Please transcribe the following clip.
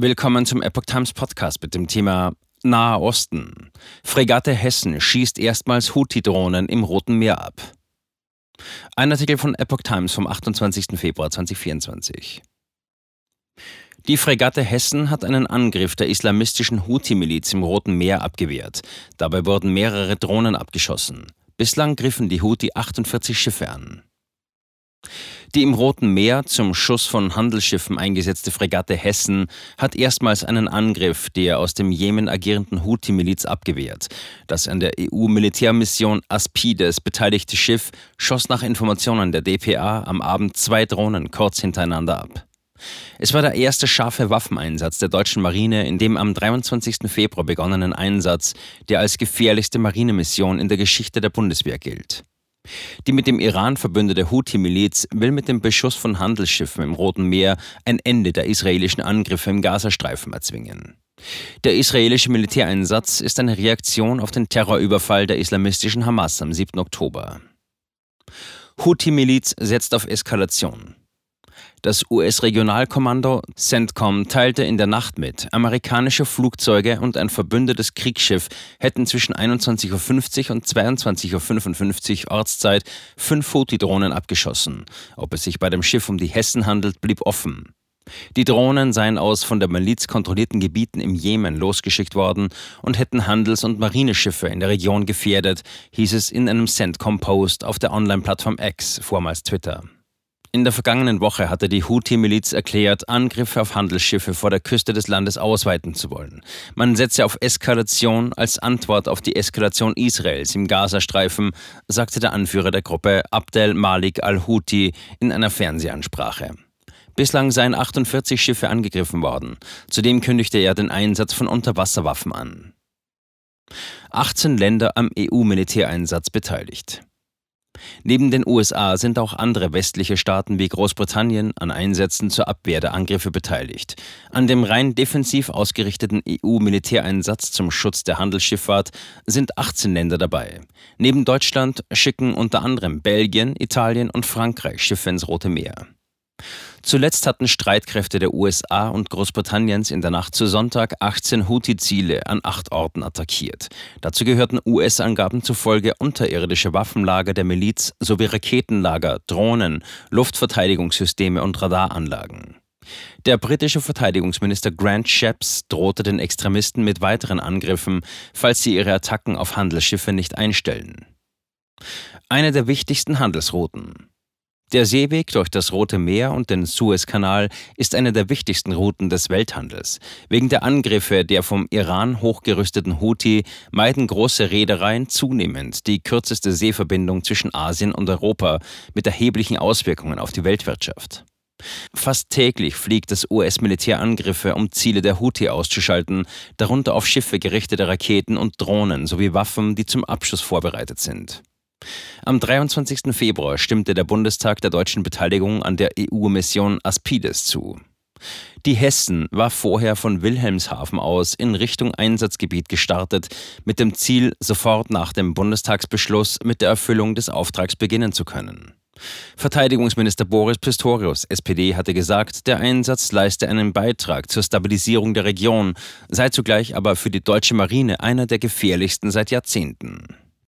Willkommen zum Epoch Times Podcast mit dem Thema Nahe Osten. Fregatte Hessen schießt erstmals Houthi-Drohnen im Roten Meer ab. Ein Artikel von Epoch Times vom 28. Februar 2024. Die Fregatte Hessen hat einen Angriff der islamistischen Houthi-Miliz im Roten Meer abgewehrt. Dabei wurden mehrere Drohnen abgeschossen. Bislang griffen die Houthi 48 Schiffe an. Die im Roten Meer zum Schuss von Handelsschiffen eingesetzte Fregatte Hessen hat erstmals einen Angriff der aus dem Jemen agierenden Houthi-Miliz abgewehrt. Das an der EU-Militärmission Aspides beteiligte Schiff schoss nach Informationen der DPA am Abend zwei Drohnen kurz hintereinander ab. Es war der erste scharfe Waffeneinsatz der deutschen Marine in dem am 23. Februar begonnenen Einsatz, der als gefährlichste Marinemission in der Geschichte der Bundeswehr gilt. Die mit dem Iran verbündete Houthi-Miliz will mit dem Beschuss von Handelsschiffen im Roten Meer ein Ende der israelischen Angriffe im Gazastreifen erzwingen. Der israelische Militäreinsatz ist eine Reaktion auf den Terrorüberfall der islamistischen Hamas am 7. Oktober. Houthi-Miliz setzt auf Eskalation. Das US-Regionalkommando CENTCOM teilte in der Nacht mit, amerikanische Flugzeuge und ein verbündetes Kriegsschiff hätten zwischen 21.50 Uhr und 22.55 Uhr Ortszeit fünf Houthi-Drohnen abgeschossen. Ob es sich bei dem Schiff um die Hessen handelt, blieb offen. Die Drohnen seien aus von der Miliz kontrollierten Gebieten im Jemen losgeschickt worden und hätten Handels- und Marineschiffe in der Region gefährdet, hieß es in einem CENTCOM-Post auf der Online-Plattform X, vormals Twitter. In der vergangenen Woche hatte die Houthi-Miliz erklärt, Angriffe auf Handelsschiffe vor der Küste des Landes ausweiten zu wollen. Man setze auf Eskalation als Antwort auf die Eskalation Israels im Gazastreifen, sagte der Anführer der Gruppe Abdel Malik al-Houthi in einer Fernsehansprache. Bislang seien 48 Schiffe angegriffen worden. Zudem kündigte er den Einsatz von Unterwasserwaffen an. 18 Länder am EU-Militäreinsatz beteiligt. Neben den USA sind auch andere westliche Staaten wie Großbritannien an Einsätzen zur Abwehr der Angriffe beteiligt. An dem rein defensiv ausgerichteten EU-Militäreinsatz zum Schutz der Handelsschifffahrt sind 18 Länder dabei. Neben Deutschland schicken unter anderem Belgien, Italien und Frankreich Schiffe ins Rote Meer. Zuletzt hatten Streitkräfte der USA und Großbritanniens in der Nacht zu Sonntag 18 Houthi-Ziele an acht Orten attackiert. Dazu gehörten US-Angaben zufolge unterirdische Waffenlager der Miliz sowie Raketenlager, Drohnen, Luftverteidigungssysteme und Radaranlagen. Der britische Verteidigungsminister Grant Shapps drohte den Extremisten mit weiteren Angriffen, falls sie ihre Attacken auf Handelsschiffe nicht einstellen. Eine der wichtigsten Handelsrouten. Der Seeweg durch das Rote Meer und den Suezkanal ist eine der wichtigsten Routen des Welthandels. Wegen der Angriffe der vom Iran hochgerüsteten Houthi meiden große Reedereien zunehmend die kürzeste Seeverbindung zwischen Asien und Europa mit erheblichen Auswirkungen auf die Weltwirtschaft. Fast täglich fliegt das US-Militär Angriffe, um Ziele der Houthi auszuschalten, darunter auf Schiffe gerichtete Raketen und Drohnen sowie Waffen, die zum Abschuss vorbereitet sind. Am 23. Februar stimmte der Bundestag der deutschen Beteiligung an der EU-Mission Aspides zu. Die Hessen war vorher von Wilhelmshaven aus in Richtung Einsatzgebiet gestartet, mit dem Ziel, sofort nach dem Bundestagsbeschluss mit der Erfüllung des Auftrags beginnen zu können. Verteidigungsminister Boris Pistorius, SPD, hatte gesagt, der Einsatz leiste einen Beitrag zur Stabilisierung der Region, sei zugleich aber für die deutsche Marine einer der gefährlichsten seit Jahrzehnten.